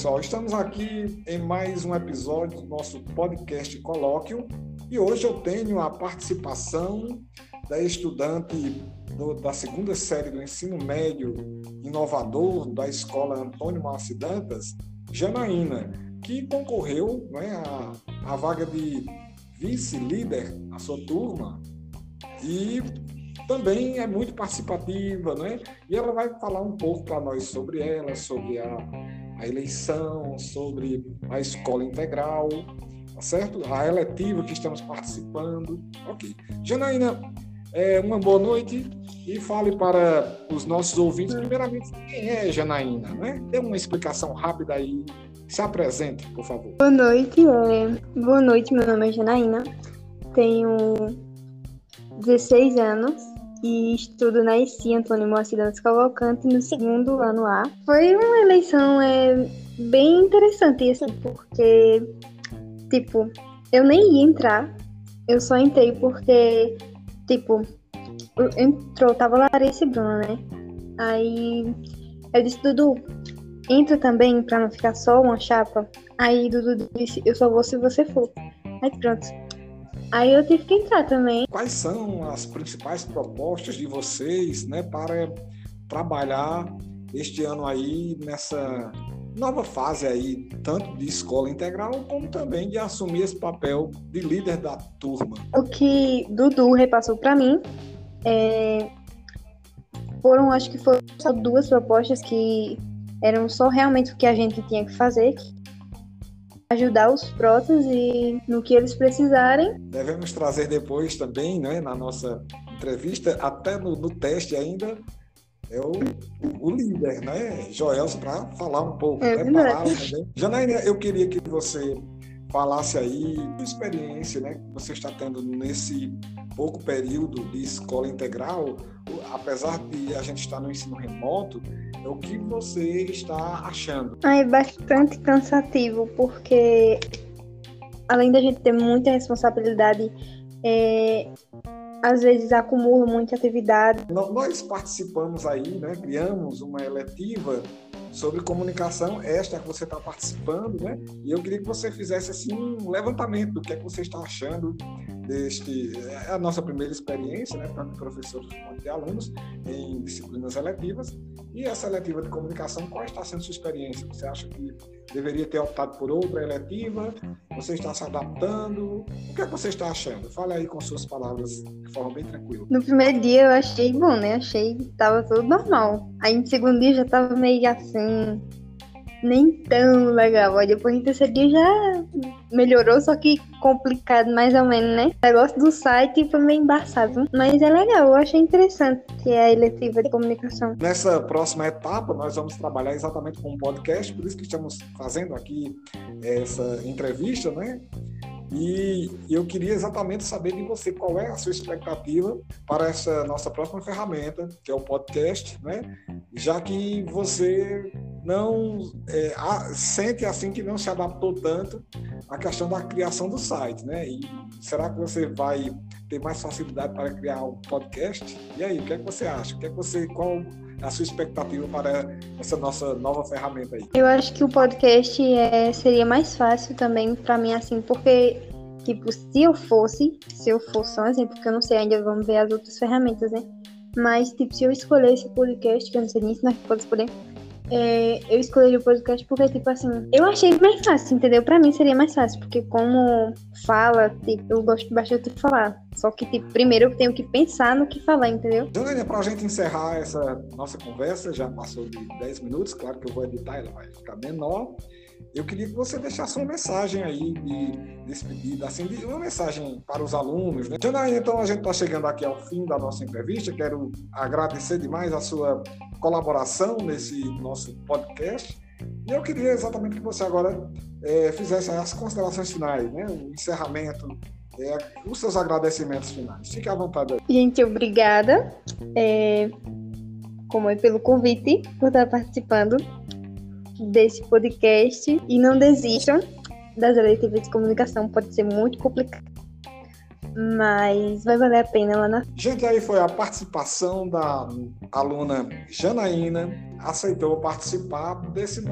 pessoal, estamos aqui em mais um episódio do nosso podcast Colóquio e hoje eu tenho a participação da estudante do, da segunda série do ensino médio inovador da Escola Antônio Massi Dantas, Janaína, que concorreu né, à vaga de vice-líder na sua turma e também é muito participativa, né? E ela vai falar um pouco para nós sobre ela, sobre a, a eleição, sobre a escola integral, tá certo? A eletiva que estamos participando. Ok. Janaína, é, uma boa noite e fale para os nossos ouvintes, primeiramente, quem é Janaína, né? Dê uma explicação rápida aí. Se apresente, por favor. Boa noite, é... boa noite, meu nome é Janaína, tenho 16 anos e estudo na ESI Antônio Moacir Dantas Cavalcante no segundo ano A. Foi uma eleição é, bem interessante, assim, porque, tipo, eu nem ia entrar, eu só entrei porque, tipo, entrou, tava Larissa e Bruna, né? Aí eu disse, Dudu, entra também pra não ficar só uma chapa. Aí Dudu disse, eu só vou se você for. Aí pronto. Aí eu tive que entrar também. Quais são as principais propostas de vocês, né, para trabalhar este ano aí nessa nova fase aí, tanto de escola integral como também de assumir esse papel de líder da turma? O que Dudu repassou para mim é... foram, acho que foram só duas propostas que eram só realmente o que a gente tinha que fazer, ajudar os prótons e no que eles precisarem. Devemos trazer depois também, né, na nossa entrevista, até no, no teste ainda, é o, o líder, né, Joelson, para falar um pouco, é prepará-lo também. Janaína, eu queria que você falasse aí a experiência né, que você está tendo nesse pouco período de escola integral, apesar de a gente estar no ensino remoto, é o que você está achando? Ah, é bastante cansativo, porque além da gente ter muita responsabilidade, é, às vezes acumula muita atividade. Nós participamos aí, né, criamos uma eletiva sobre comunicação, esta que você está participando, né? E eu queria que você fizesse assim um levantamento do que é que você está achando deste é a nossa primeira experiência, né, de professores de alunos em disciplinas eletivas. E essa eletiva de comunicação, qual está sendo sua experiência? Você acha que deveria ter optado por outra eletiva? Você está se adaptando? O que é que você está achando? Fale aí com suas palavras de forma bem tranquila. No primeiro dia eu achei bom, né? Achei que estava tudo normal. Aí no segundo dia já estava meio assim, nem tão legal. Aí depois no terceiro dia já melhorou, só que complicado mais ou menos, né? O negócio do site foi meio embaçado. Mas é legal, eu achei interessante que é a eletiva de comunicação. Nessa próxima etapa, nós vamos trabalhar exatamente com um podcast, por isso que estamos fazendo aqui essa entrevista, né? E eu queria exatamente saber de você qual é a sua expectativa para essa nossa próxima ferramenta, que é o podcast, né? Já que você não é, sente assim que não se adaptou tanto à questão da criação do site, né? E será que você vai ter mais facilidade para criar um podcast? E aí, o que é que você acha? O que é que você qual a sua expectativa para essa nossa nova ferramenta aí? Eu acho que o podcast é, seria mais fácil também para mim, assim, porque, tipo, se eu fosse, se eu fosse um exemplo, porque eu não sei ainda, vamos ver as outras ferramentas, né? Mas, tipo, se eu escolhesse o podcast, que eu não sei nem se nós podemos é, eu escolhi o podcast porque, tipo assim, eu achei mais fácil, entendeu? Pra mim seria mais fácil, porque como fala, tipo, eu gosto bastante de falar. Só que, tipo, primeiro eu tenho que pensar no que falar, entendeu? Janaína, pra gente encerrar essa nossa conversa, já passou de 10 minutos, claro que eu vou editar, ela vai ficar menor. Eu queria que você deixasse uma mensagem aí de despedida, assim, de uma mensagem para os alunos. Né? Janaína, então a gente está chegando aqui ao fim da nossa entrevista. Quero agradecer demais a sua colaboração nesse nosso podcast. E eu queria exatamente que você agora é, fizesse as considerações finais, né? o encerramento, é, os seus agradecimentos finais. Fique à vontade aí. Gente, obrigada é, como é pelo convite, por estar participando desse podcast e não desistam das eletivas de comunicação, pode ser muito complicado. Mas vai valer a pena lá na Gente, aí foi a participação da aluna Janaína, aceitou participar desse